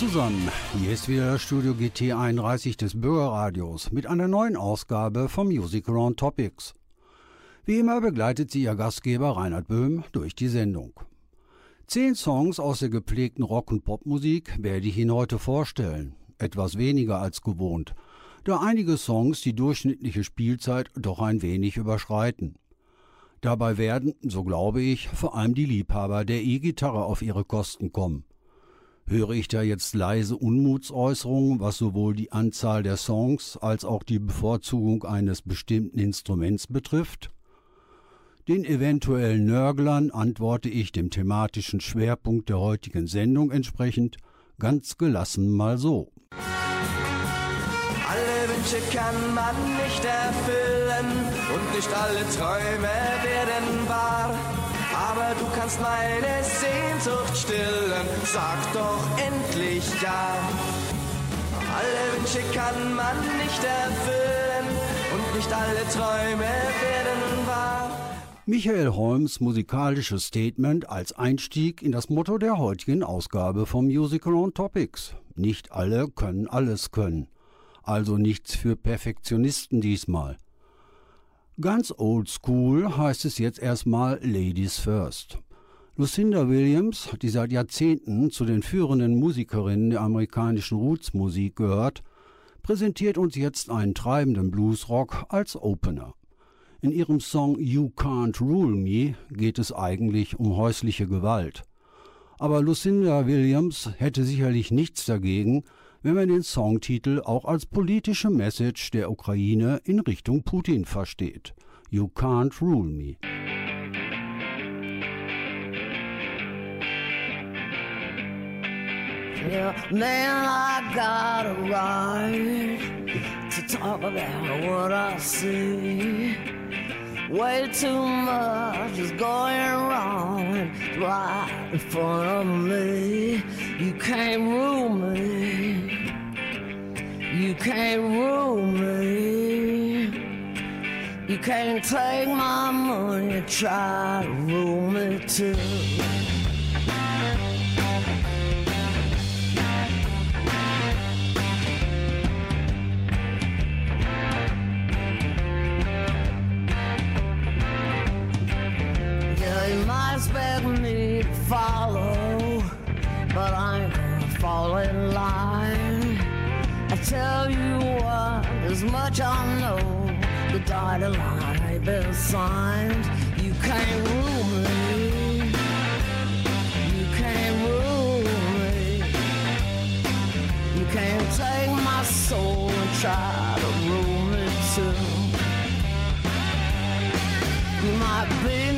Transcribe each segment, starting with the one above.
Zusammen, hier ist wieder das Studio GT 31 des Bürgerradios mit einer neuen Ausgabe vom Music Around Topics. Wie immer begleitet sie ihr Gastgeber Reinhard Böhm durch die Sendung. Zehn Songs aus der gepflegten Rock- und Popmusik werde ich Ihnen heute vorstellen, etwas weniger als gewohnt, da einige Songs die durchschnittliche Spielzeit doch ein wenig überschreiten. Dabei werden, so glaube ich, vor allem die Liebhaber der E-Gitarre auf ihre Kosten kommen. Höre ich da jetzt leise Unmutsäußerungen, was sowohl die Anzahl der Songs als auch die Bevorzugung eines bestimmten Instruments betrifft? Den eventuellen Nörglern antworte ich dem thematischen Schwerpunkt der heutigen Sendung entsprechend ganz gelassen mal so. Alle Wünsche kann man nicht erfüllen und nicht alle Träume werden kannst meine Sehnsucht stillen. Sag doch endlich ja. Alle Wünsche kann man nicht erfüllen und nicht alle Träume werden wahr. Michael Holmes musikalisches Statement als Einstieg in das Motto der heutigen Ausgabe vom Musical on Topics. Nicht alle können alles können. Also nichts für Perfektionisten diesmal. Ganz old school heißt es jetzt erstmal Ladies First. Lucinda Williams, die seit Jahrzehnten zu den führenden Musikerinnen der amerikanischen Roots-Musik gehört, präsentiert uns jetzt einen treibenden Bluesrock als Opener. In ihrem Song You Can't Rule Me geht es eigentlich um häusliche Gewalt. Aber Lucinda Williams hätte sicherlich nichts dagegen, wenn man den Songtitel auch als politische Message der Ukraine in Richtung Putin versteht. You can't rule me. Yeah, man, I got a right to talk about what I see. Way too much is going wrong right in front of me. You can't rule me. You can't rule me. You can't take my money, try to rule me too. Expect me to follow, but I ain't gonna fall in line. I tell you what, as much I know, the dotted line been signed. You can't rule me. You can't rule me. You can't take my soul and try to rule me too. You might be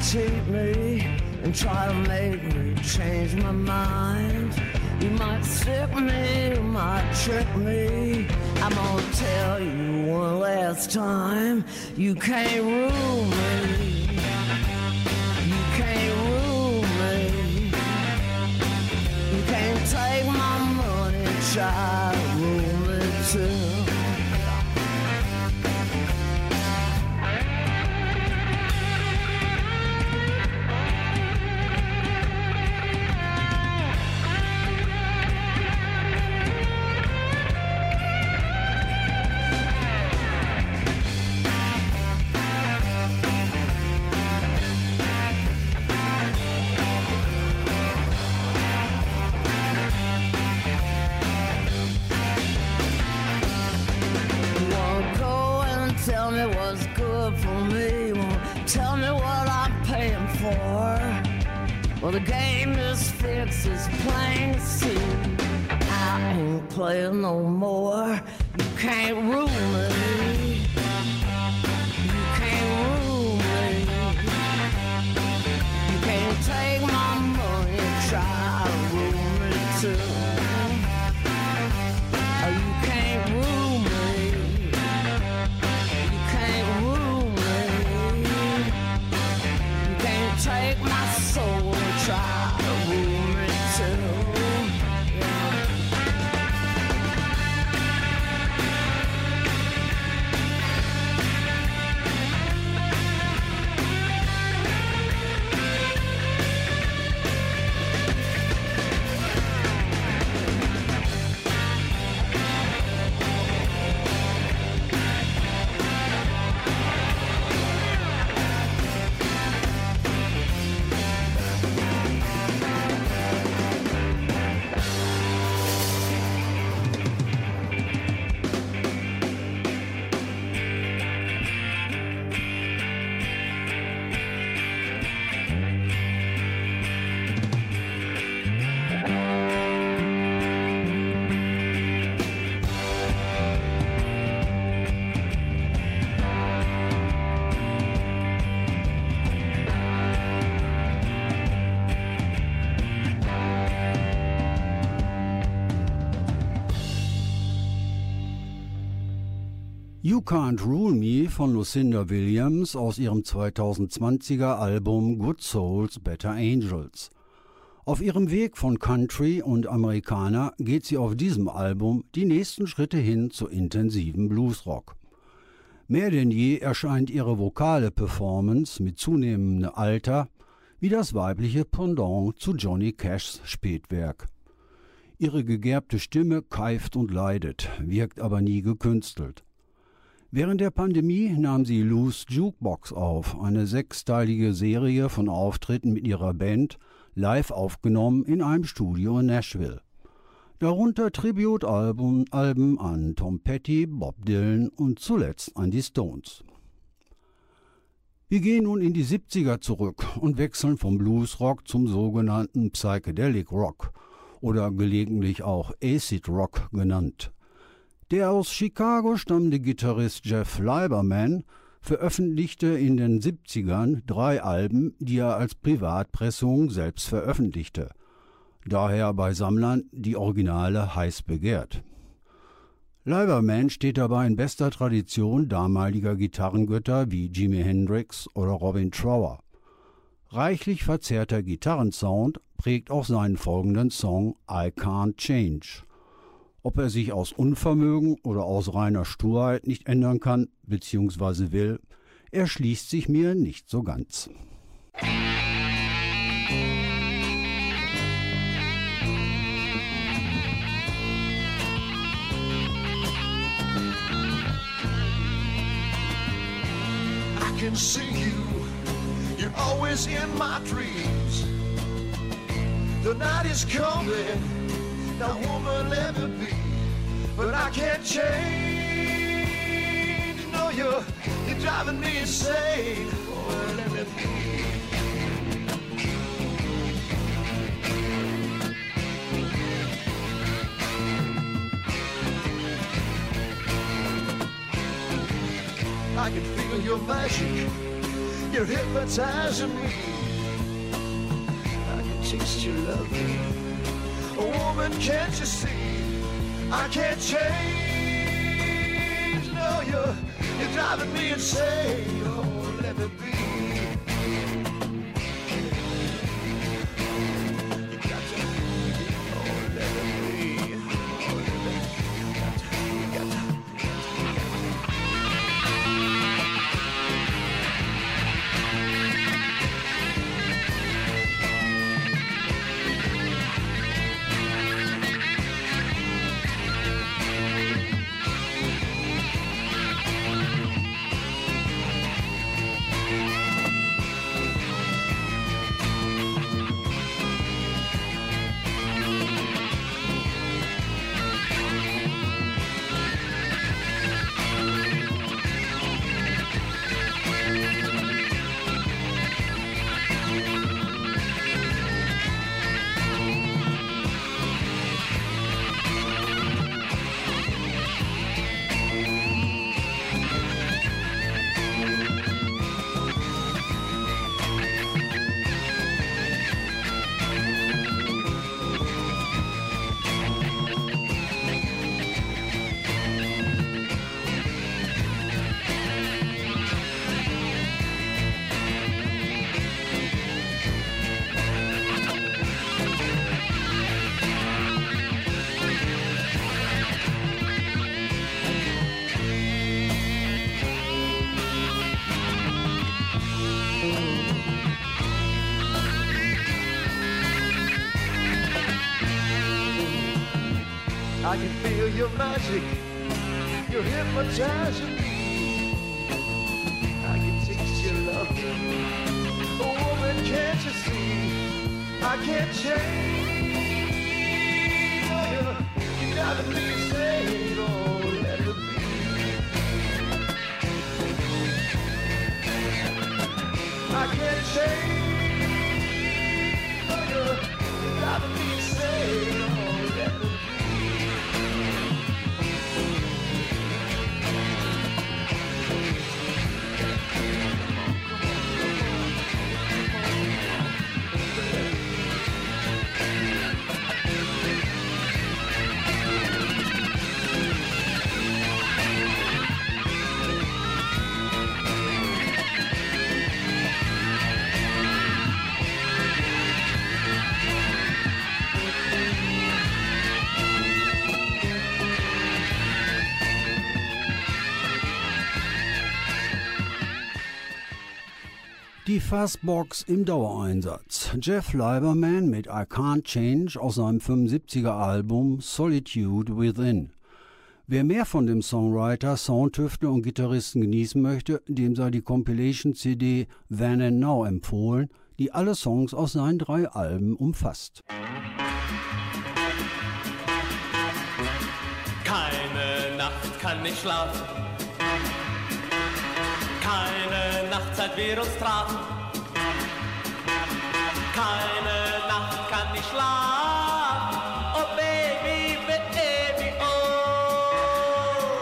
cheat me, and try to make me change my mind. You might stick me, you might trick me. I'm gonna tell you one last time, you can't rule me. You can't rule me. You can't take my money, try Well, the game is fixed, it's plain to see. I ain't playing no more. You can't rule me. You Can't Rule Me von Lucinda Williams aus ihrem 2020er Album Good Souls, Better Angels. Auf ihrem Weg von Country und Amerikaner geht sie auf diesem Album die nächsten Schritte hin zu intensiven Bluesrock. Mehr denn je erscheint ihre vokale Performance mit zunehmendem Alter wie das weibliche Pendant zu Johnny Cashs Spätwerk. Ihre gegerbte Stimme keift und leidet, wirkt aber nie gekünstelt. Während der Pandemie nahm sie Loose Jukebox auf, eine sechsteilige Serie von Auftritten mit ihrer Band, live aufgenommen in einem Studio in Nashville. Darunter Tributalben Alben an Tom Petty, Bob Dylan und zuletzt an die Stones. Wir gehen nun in die 70er zurück und wechseln vom Bluesrock zum sogenannten Psychedelic Rock oder gelegentlich auch Acid Rock genannt. Der aus Chicago stammende Gitarrist Jeff Lieberman veröffentlichte in den 70ern drei Alben, die er als Privatpressung selbst veröffentlichte. Daher bei Sammlern die Originale heiß begehrt. Lieberman steht dabei in bester Tradition damaliger Gitarrengötter wie Jimi Hendrix oder Robin Trower. Reichlich verzerrter Gitarrensound prägt auch seinen folgenden Song I Can't Change. Ob er sich aus Unvermögen oder aus reiner Sturheit nicht ändern kann bzw. will, erschließt sich mir nicht so ganz. I can see you, you're always in my dreams. The night is coming no woman ever be. But I can't change. No, you're, you're driving me insane. Oh, let be. I can feel your magic. You're hypnotizing me. I can taste your love. A woman, can't you see? I can't change. No, you're, you're driving me insane. Oh, let me be. I Fuzzbox im Dauereinsatz. Jeff Lieberman mit I Can't Change aus seinem 75er Album Solitude Within. Wer mehr von dem Songwriter, Soundtüftler und Gitarristen genießen möchte, dem sei die Compilation-CD Then and Now empfohlen, die alle Songs aus seinen drei Alben umfasst. Keine Nacht kann ich schlafen. Keine Nacht, seit wir uns trafen. Keine Nacht kann ich schlafen. Oh Baby, baby, oh.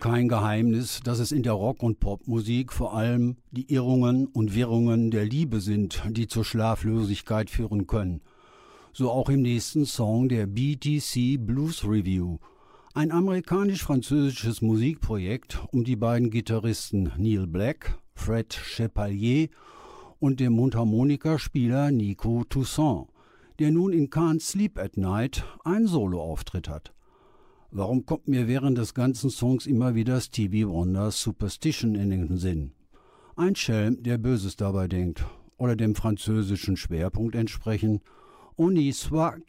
Kein Geheimnis, dass es in der Rock- und Popmusik vor allem die Irrungen und Wirrungen der Liebe sind, die zur Schlaflosigkeit führen können. So auch im nächsten Song der BTC Blues Review. Ein amerikanisch-französisches Musikprojekt um die beiden Gitarristen Neil Black, Fred Chepalier und dem Mundharmonikaspieler Nico Toussaint, der nun in Can't Sleep at Night einen Soloauftritt hat. Warum kommt mir während des ganzen Songs immer wieder Stevie Wonders Superstition in den Sinn? Ein Schelm, der Böses dabei denkt, oder dem französischen Schwerpunkt entsprechen, on y soit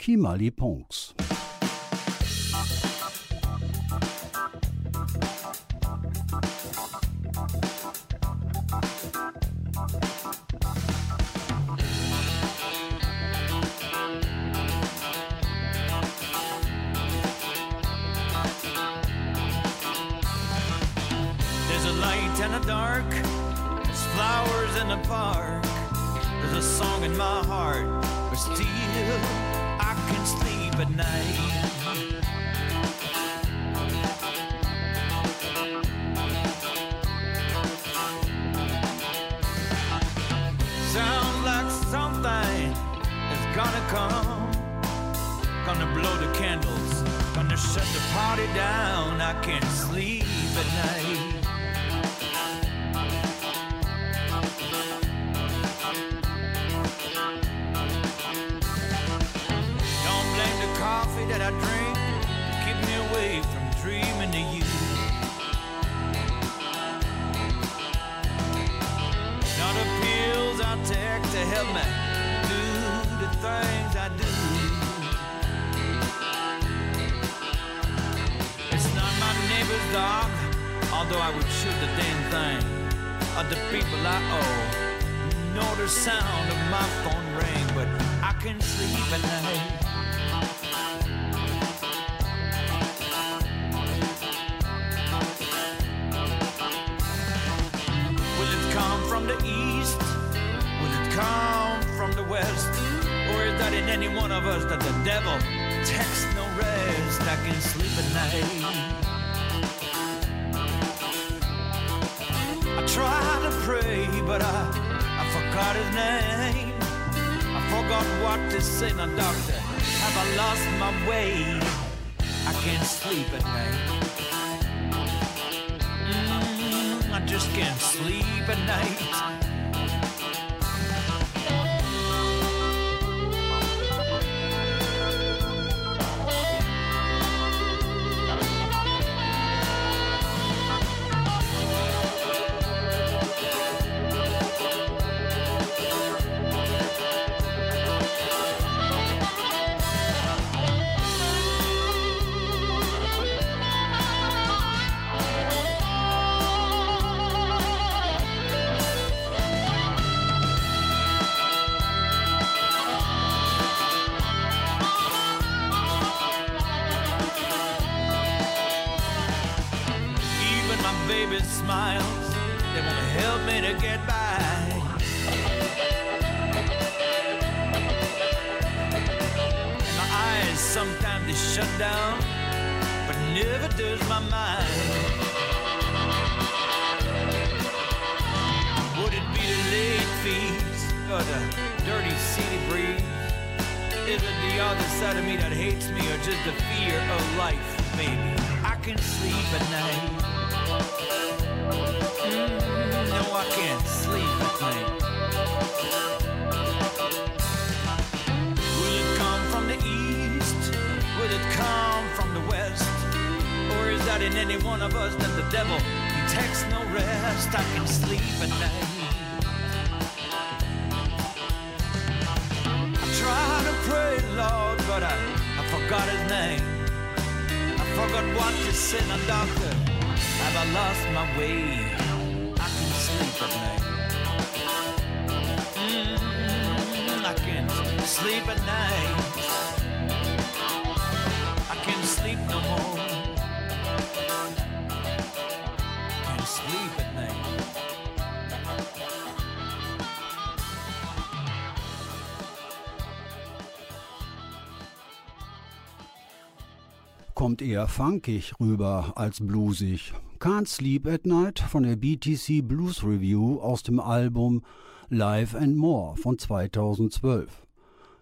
eher funkig rüber als bluesig. Can't Sleep at Night von der BTC Blues Review aus dem Album Live and More von 2012.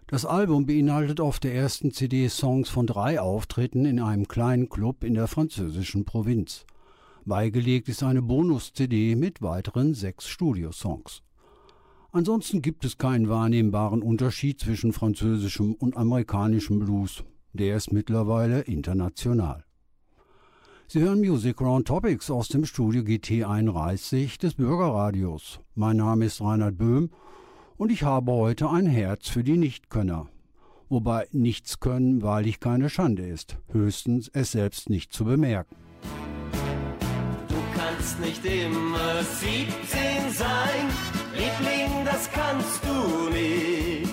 Das Album beinhaltet auf der ersten CD Songs von drei Auftritten in einem kleinen Club in der französischen Provinz. Beigelegt ist eine Bonus-CD mit weiteren sechs Studiosongs. Ansonsten gibt es keinen wahrnehmbaren Unterschied zwischen französischem und amerikanischem Blues. Der ist mittlerweile international. Sie hören Music Round Topics aus dem Studio GT 31 des Bürgerradios. Mein Name ist Reinhard Böhm und ich habe heute ein Herz für die Nichtkönner. Wobei nichts können wahrlich keine Schande ist, höchstens es selbst nicht zu bemerken. Du kannst nicht immer 17 sein, Liebling, das kannst du nicht.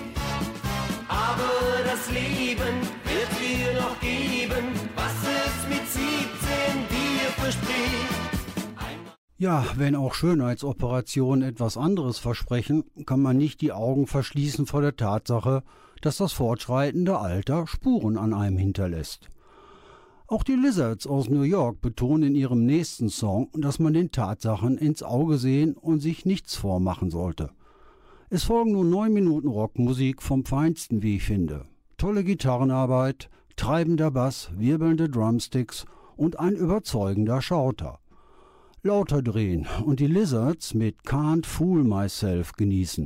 Aber das Leben Ja, wenn auch Schönheitsoperationen etwas anderes versprechen, kann man nicht die Augen verschließen vor der Tatsache, dass das fortschreitende Alter Spuren an einem hinterlässt. Auch die Lizards aus New York betonen in ihrem nächsten Song, dass man den Tatsachen ins Auge sehen und sich nichts vormachen sollte. Es folgen nun neun Minuten Rockmusik vom Feinsten, wie ich finde. Tolle Gitarrenarbeit, treibender Bass, wirbelnde Drumsticks und ein überzeugender Schauter. Lauter drehen und die Lizards mit Can't Fool Myself genießen.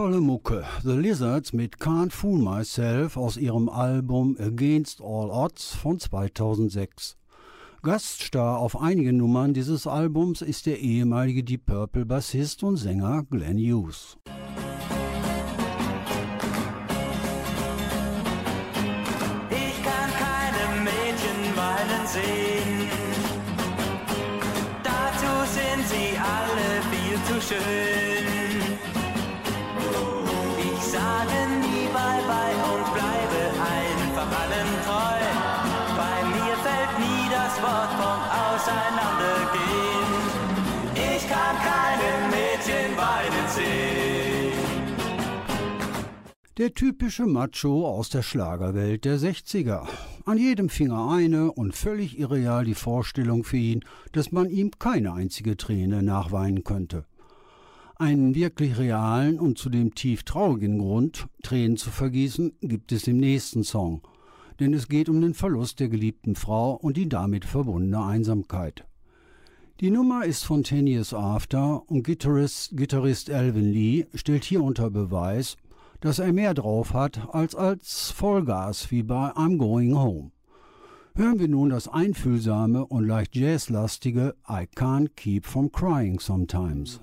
Tolle Mucke. The Lizards mit Can't Fool Myself aus ihrem Album Against All Odds von 2006. Gaststar auf einigen Nummern dieses Albums ist der ehemalige Deep Purple Bassist und Sänger Glenn Hughes. Ich kann keine Mädchen weinen sehen. Dazu sind sie alle viel zu schön. Der typische Macho aus der Schlagerwelt der 60er. An jedem Finger eine und völlig irreal die Vorstellung für ihn, dass man ihm keine einzige Träne nachweinen könnte. Einen wirklich realen und zudem tief traurigen Grund, Tränen zu vergießen, gibt es im nächsten Song. Denn es geht um den Verlust der geliebten Frau und die damit verbundene Einsamkeit. Die Nummer ist von Ten Years After und Gitarrist, Gitarrist Alvin Lee stellt hier unter Beweis, dass er mehr drauf hat als als Vollgas wie bei I'm Going Home. Hören wir nun das einfühlsame und leicht jazzlastige I Can't Keep From Crying Sometimes.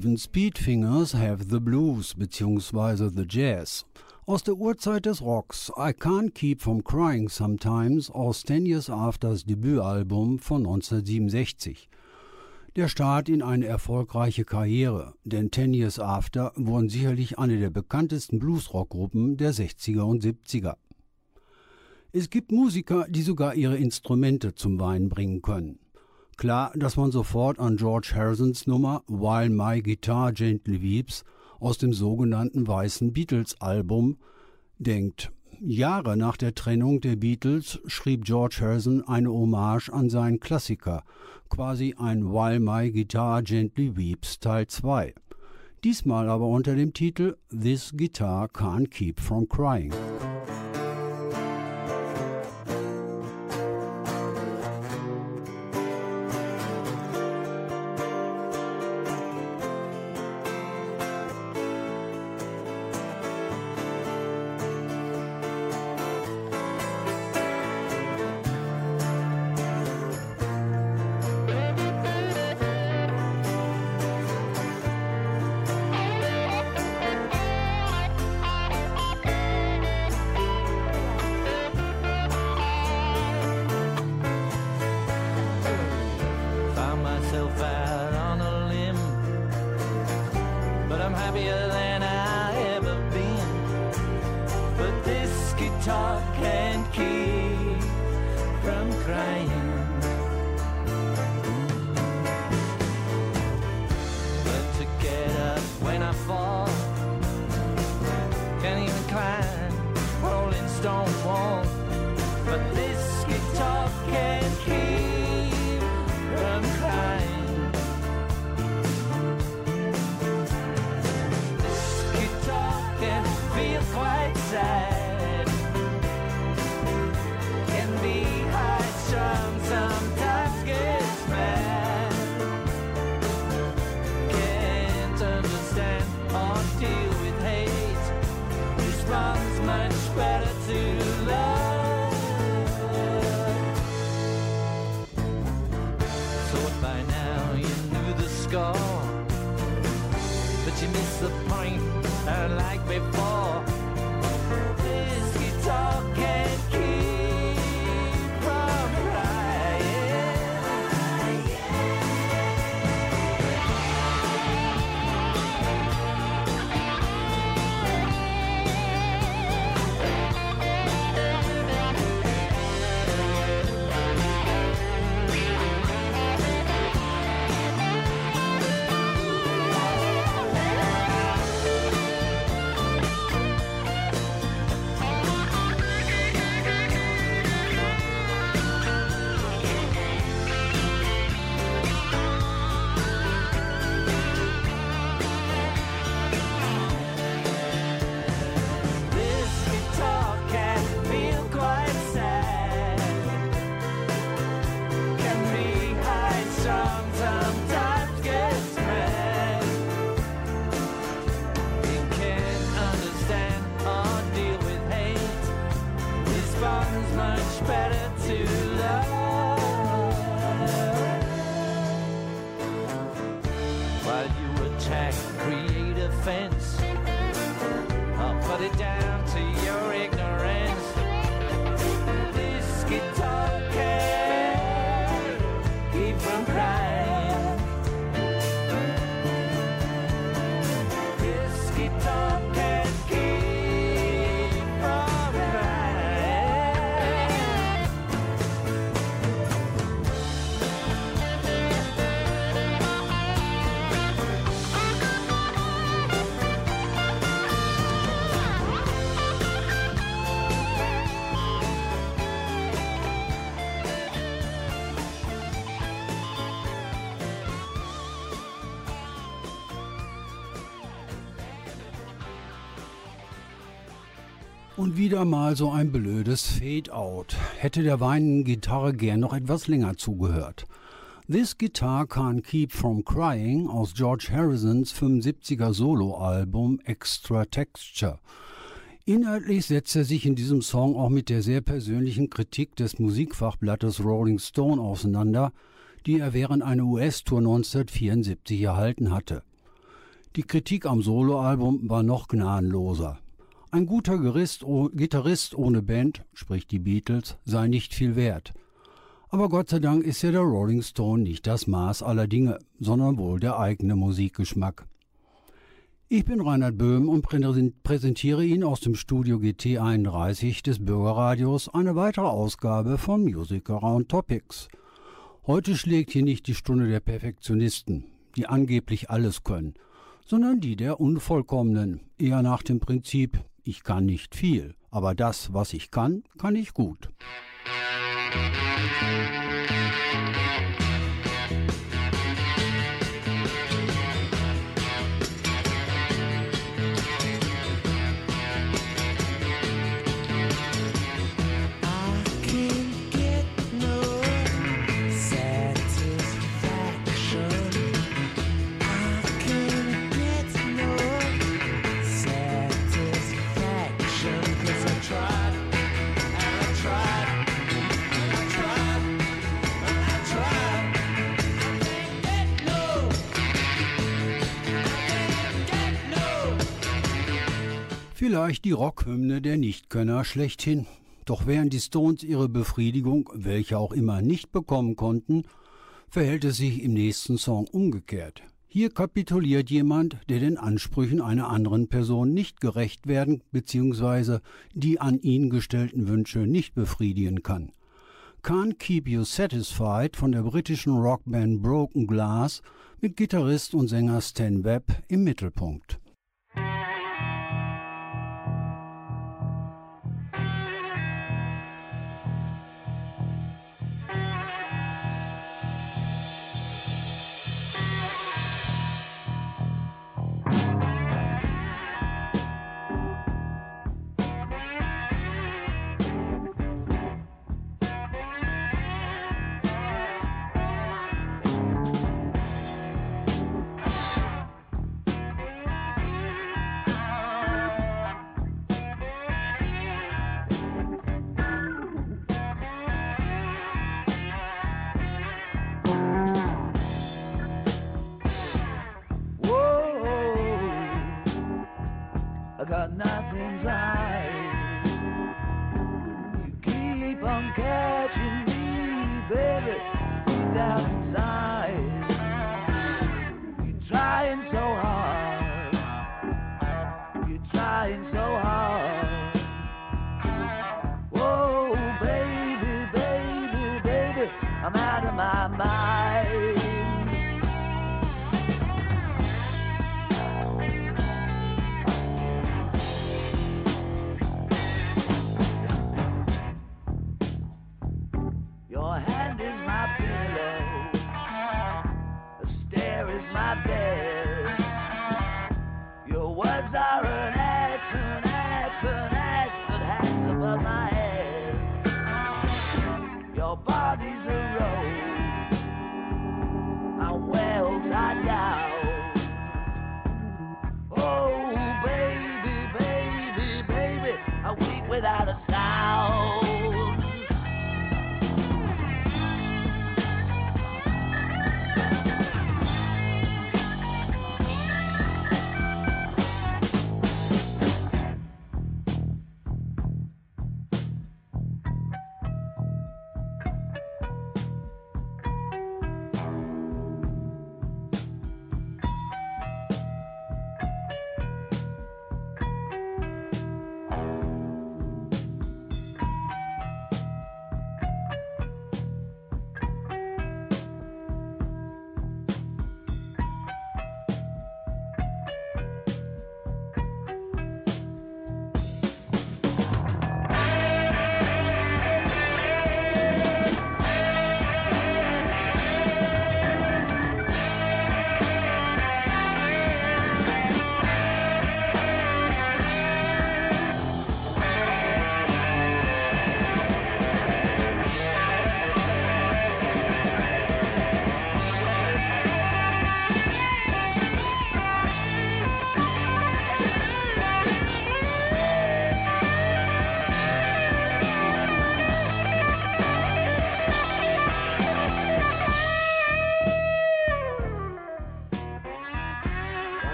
Even Speedfingers have the blues bzw. the jazz. Aus der Urzeit des Rocks I Can't Keep From Crying Sometimes aus Ten Years Afters Debütalbum von 1967. Der Start in eine erfolgreiche Karriere, denn Ten Years After wurden sicherlich eine der bekanntesten Bluesrockgruppen der 60er und 70er. Es gibt Musiker, die sogar ihre Instrumente zum Weinen bringen können. Klar, dass man sofort an George Harrisons Nummer While My Guitar Gently Weeps aus dem sogenannten Weißen Beatles-Album denkt. Jahre nach der Trennung der Beatles schrieb George Harrison eine Hommage an seinen Klassiker, quasi ein While My Guitar Gently Weeps Teil 2. Diesmal aber unter dem Titel This Guitar Can't Keep From Crying. don't want like before. Und wieder mal so ein blödes Fade-out. Hätte der weinenden Gitarre gern noch etwas länger zugehört. This Guitar Can't Keep From Crying aus George Harrisons 75er Soloalbum Extra Texture. Inhaltlich setzt er sich in diesem Song auch mit der sehr persönlichen Kritik des Musikfachblattes Rolling Stone auseinander, die er während einer US-Tour 1974 erhalten hatte. Die Kritik am Soloalbum war noch gnadenloser. Ein guter Gerist, Gitarrist ohne Band, sprich die Beatles, sei nicht viel wert. Aber Gott sei Dank ist ja der Rolling Stone nicht das Maß aller Dinge, sondern wohl der eigene Musikgeschmack. Ich bin Reinhard Böhm und präsentiere Ihnen aus dem Studio GT 31 des Bürgerradios eine weitere Ausgabe von Music Around Topics. Heute schlägt hier nicht die Stunde der Perfektionisten, die angeblich alles können, sondern die der Unvollkommenen, eher nach dem Prinzip, ich kann nicht viel, aber das, was ich kann, kann ich gut. Vielleicht die Rockhymne der Nichtkönner schlechthin. Doch während die Stones ihre Befriedigung, welche auch immer, nicht bekommen konnten, verhält es sich im nächsten Song umgekehrt. Hier kapituliert jemand, der den Ansprüchen einer anderen Person nicht gerecht werden bzw. die an ihn gestellten Wünsche nicht befriedigen kann. Can't Keep You Satisfied von der britischen Rockband Broken Glass mit Gitarrist und Sänger Stan Webb im Mittelpunkt.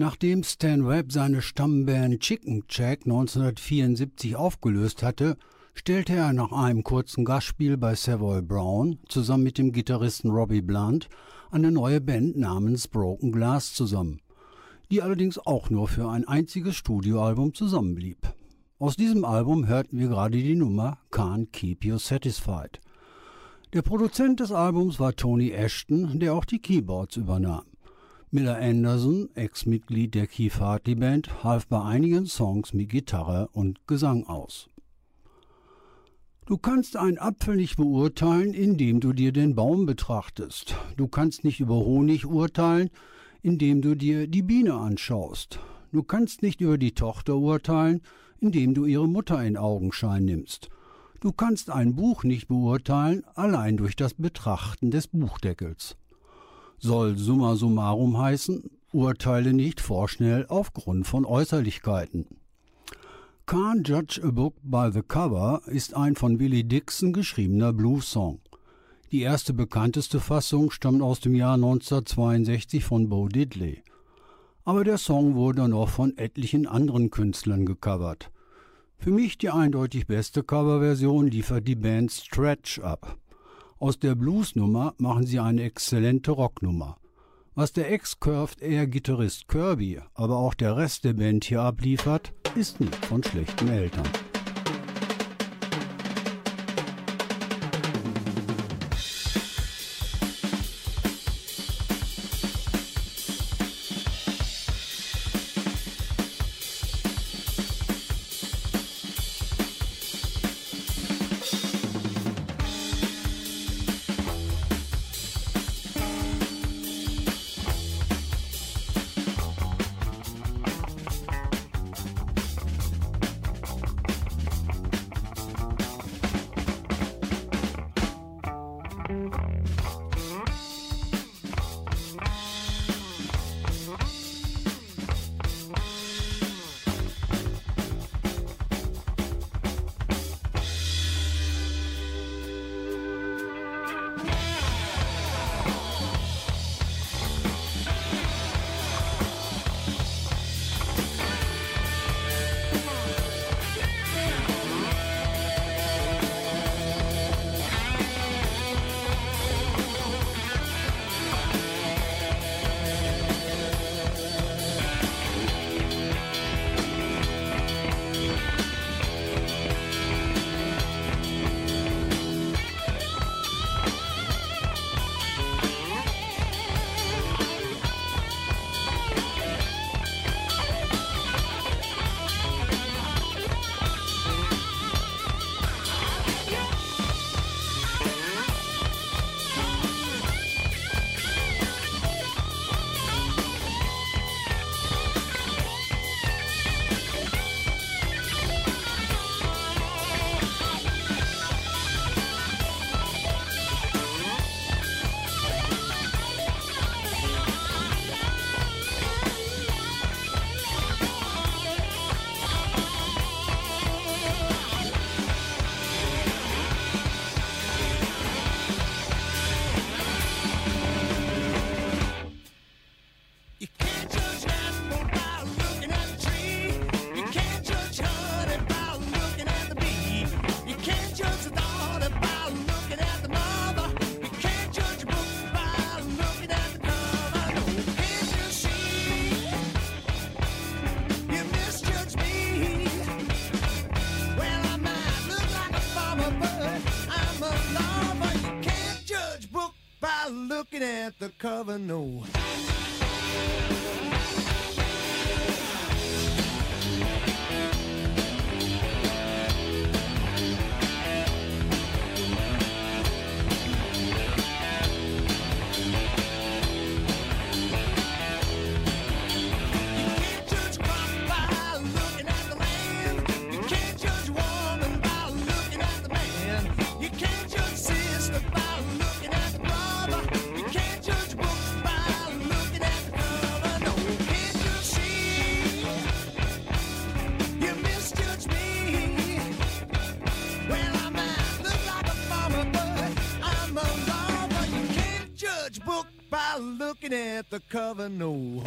Nachdem Stan Webb seine Stammband Chicken Jack 1974 aufgelöst hatte, stellte er nach einem kurzen Gastspiel bei Savoy Brown zusammen mit dem Gitarristen Robbie Blunt eine neue Band namens Broken Glass zusammen, die allerdings auch nur für ein einziges Studioalbum zusammenblieb. Aus diesem Album hörten wir gerade die Nummer Can't Keep You Satisfied. Der Produzent des Albums war Tony Ashton, der auch die Keyboards übernahm. Miller Anderson, Ex-Mitglied der Keith Hartley Band, half bei einigen Songs mit Gitarre und Gesang aus. Du kannst einen Apfel nicht beurteilen, indem du dir den Baum betrachtest. Du kannst nicht über Honig urteilen, indem du dir die Biene anschaust. Du kannst nicht über die Tochter urteilen, indem du ihre Mutter in Augenschein nimmst. Du kannst ein Buch nicht beurteilen, allein durch das Betrachten des Buchdeckels soll summa summarum heißen, urteile nicht vorschnell aufgrund von Äußerlichkeiten. Can't Judge a Book by the Cover ist ein von Willie Dixon geschriebener Blues-Song. Die erste bekannteste Fassung stammt aus dem Jahr 1962 von Bo Diddley. Aber der Song wurde noch von etlichen anderen Künstlern gecovert. Für mich die eindeutig beste Coverversion liefert die Band Stretch ab. Aus der Bluesnummer machen sie eine exzellente Rocknummer. Was der Ex-Curved Air Gitarrist Kirby, aber auch der Rest der Band hier abliefert, ist nicht von schlechten Eltern. The cover, no. Looking at the cover, no.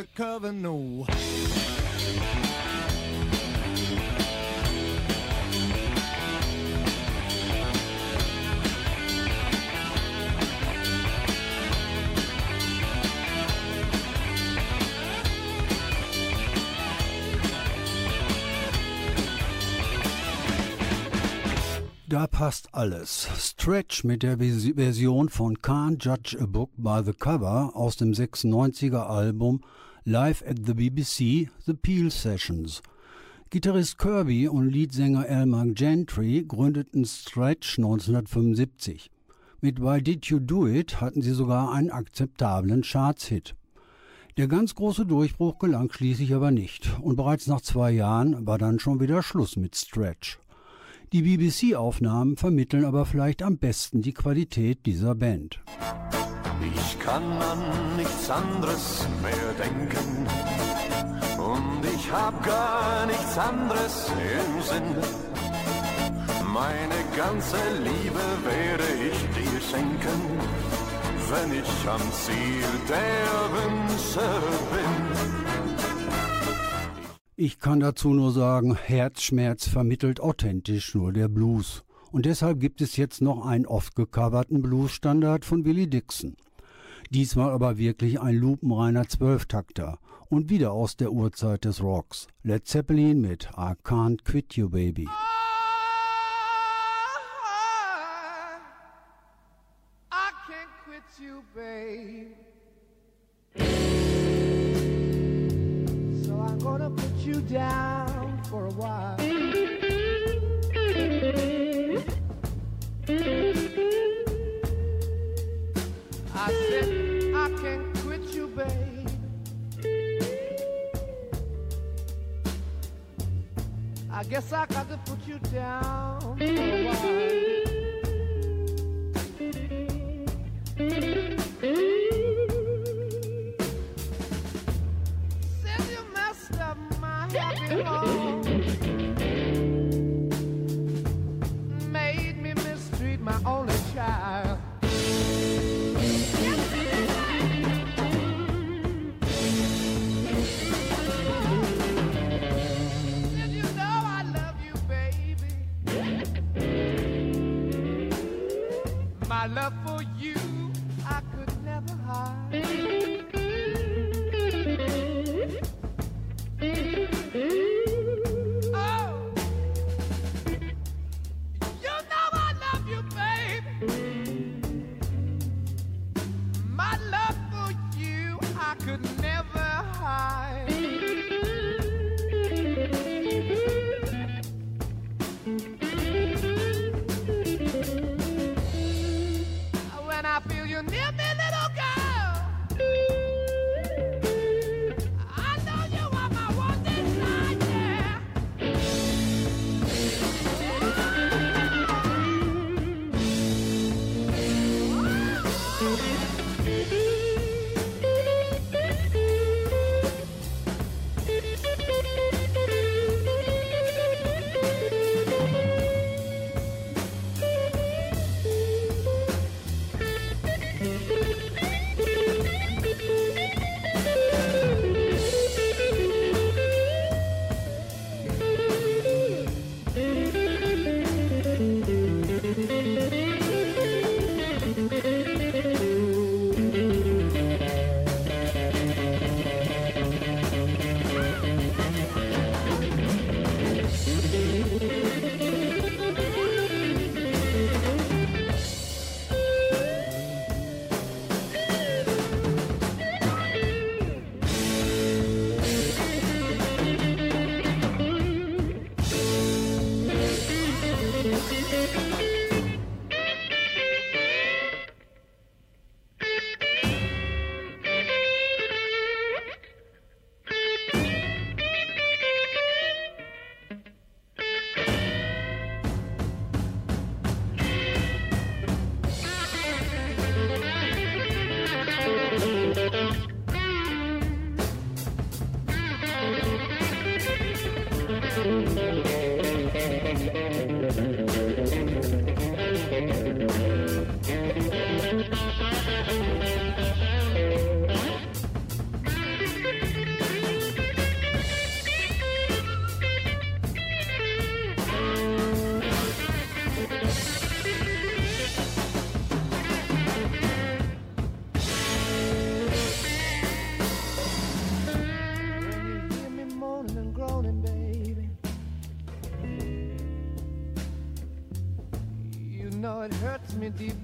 The cover, no. Da passt alles. Stretch mit der Version von Can't Judge a Book by the Cover aus dem 96er Album Live at the BBC The Peel Sessions. Gitarrist Kirby und Leadsänger Elmar Gentry gründeten Stretch 1975. Mit Why Did You Do It hatten sie sogar einen akzeptablen Charts-Hit. Der ganz große Durchbruch gelang schließlich aber nicht und bereits nach zwei Jahren war dann schon wieder Schluss mit Stretch. Die BBC-Aufnahmen vermitteln aber vielleicht am besten die Qualität dieser Band. Ich kann an nichts anderes mehr denken und ich hab gar nichts anderes im Sinn. Meine ganze Liebe werde ich dir schenken, wenn ich am Ziel der Wünsche bin. Ich kann dazu nur sagen, Herzschmerz vermittelt authentisch nur der Blues. Und deshalb gibt es jetzt noch einen oft gecoverten Bluesstandard von Willie Dixon. Diesmal aber wirklich ein lupenreiner Zwölftakter und wieder aus der Urzeit des Rocks. Led Zeppelin mit I Can't Quit You Baby. You, babe. So I'm gonna put you down for a while. babe. I guess I got to put you down for a while.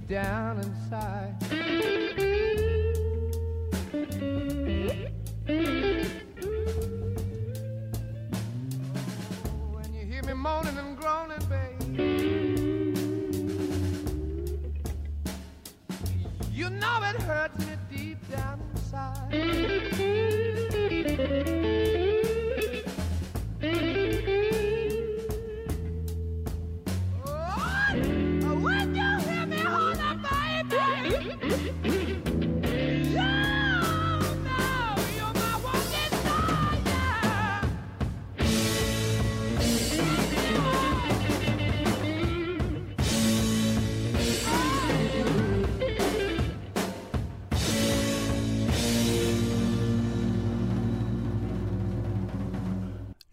Down inside.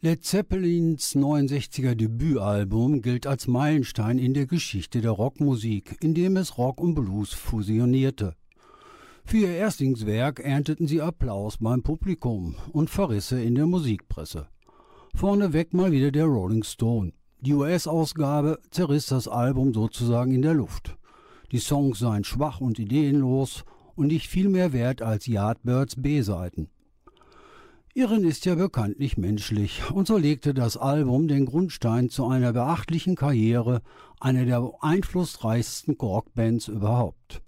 Led Zeppelins 69er Debütalbum gilt als Meilenstein in der Geschichte der Rockmusik, in dem es Rock und Blues fusionierte. Für ihr Erstlingswerk ernteten sie Applaus beim Publikum und Verrisse in der Musikpresse. Vorneweg mal wieder der Rolling Stone. Die US-Ausgabe zerriss das Album sozusagen in der Luft. Die Songs seien schwach und ideenlos und nicht viel mehr wert als Yardbirds B-Seiten. Irren ist ja bekanntlich menschlich, und so legte das Album den Grundstein zu einer beachtlichen Karriere einer der einflussreichsten Rockbands überhaupt.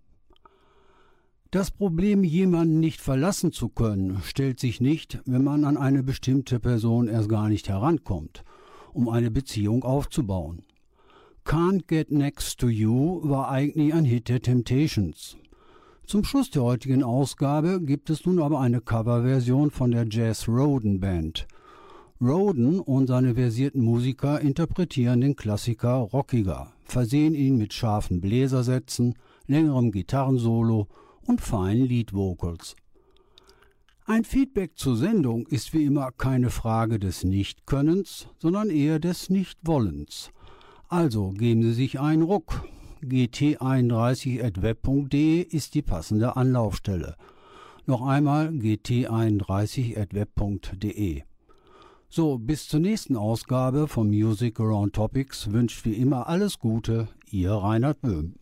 Das Problem, jemanden nicht verlassen zu können, stellt sich nicht, wenn man an eine bestimmte Person erst gar nicht herankommt. um eine Beziehung aufzubauen. Can't Get Next to You war eigentlich ein Hit der Temptations. Zum Schluss der heutigen Ausgabe gibt es nun aber eine Coverversion von der Jazz Roden Band. Roden und seine versierten Musiker interpretieren den Klassiker rockiger, versehen ihn mit scharfen Bläsersätzen, längerem Gitarrensolo und feinen Leadvocals. Ein Feedback zur Sendung ist wie immer keine Frage des Nichtkönnens, sondern eher des Nichtwollens. Also geben Sie sich einen Ruck. gt31.web.de ist die passende Anlaufstelle. Noch einmal gt31.web.de. So, bis zur nächsten Ausgabe von Music Around Topics wünscht wie immer alles Gute, Ihr Reinhard Böhm.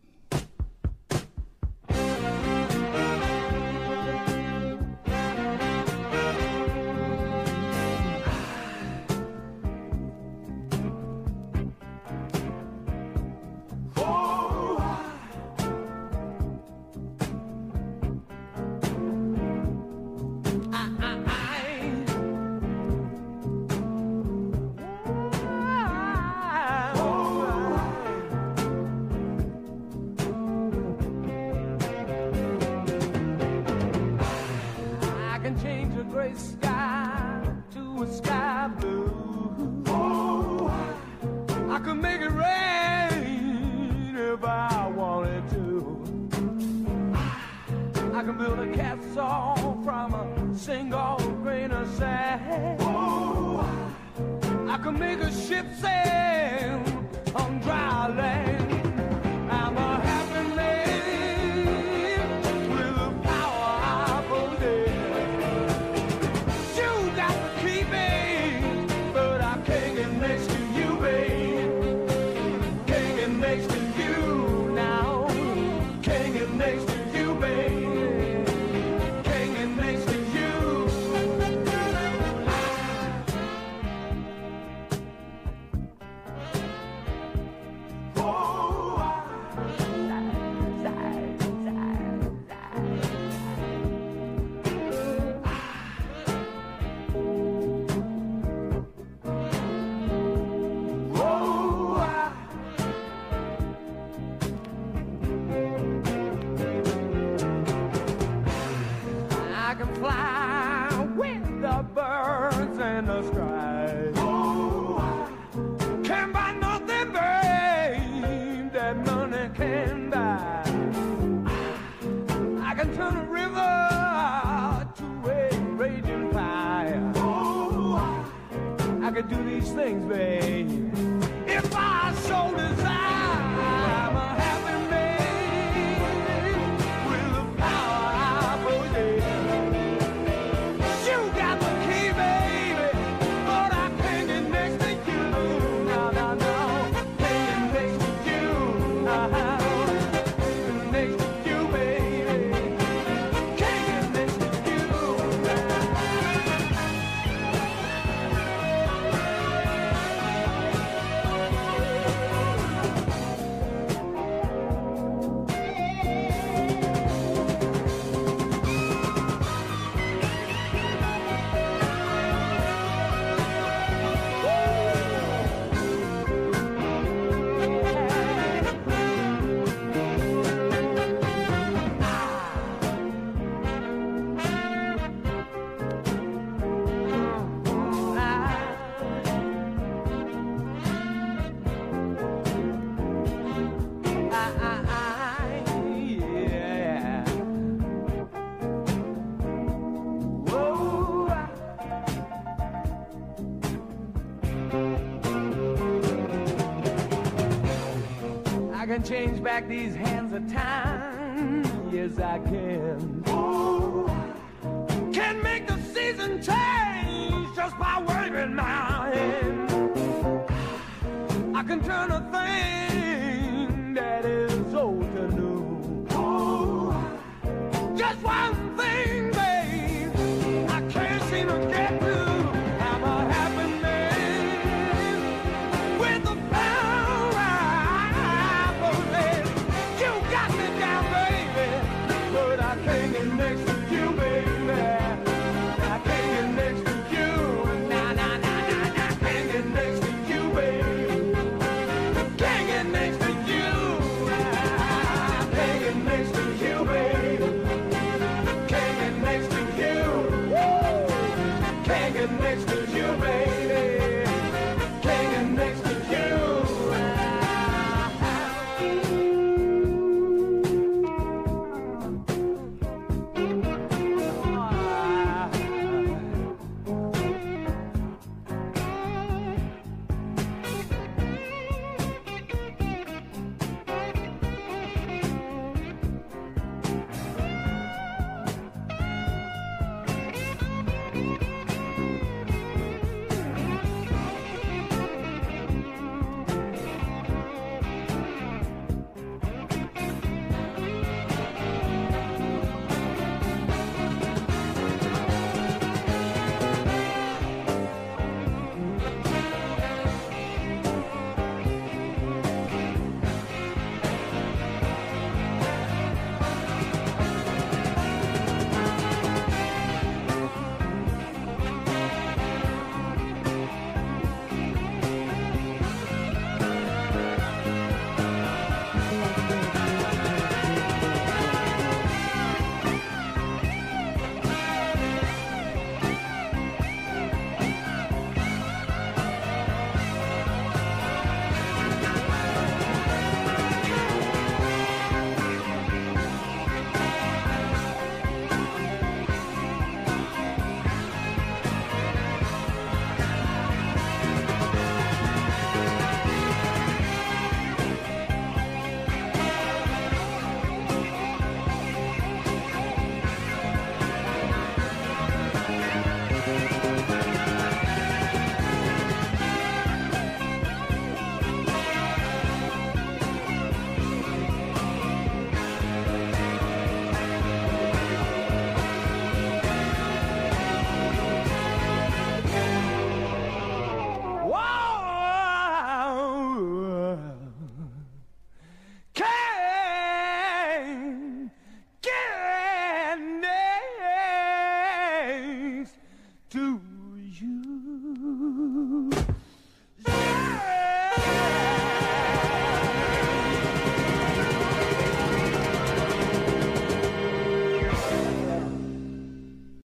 Change back these hands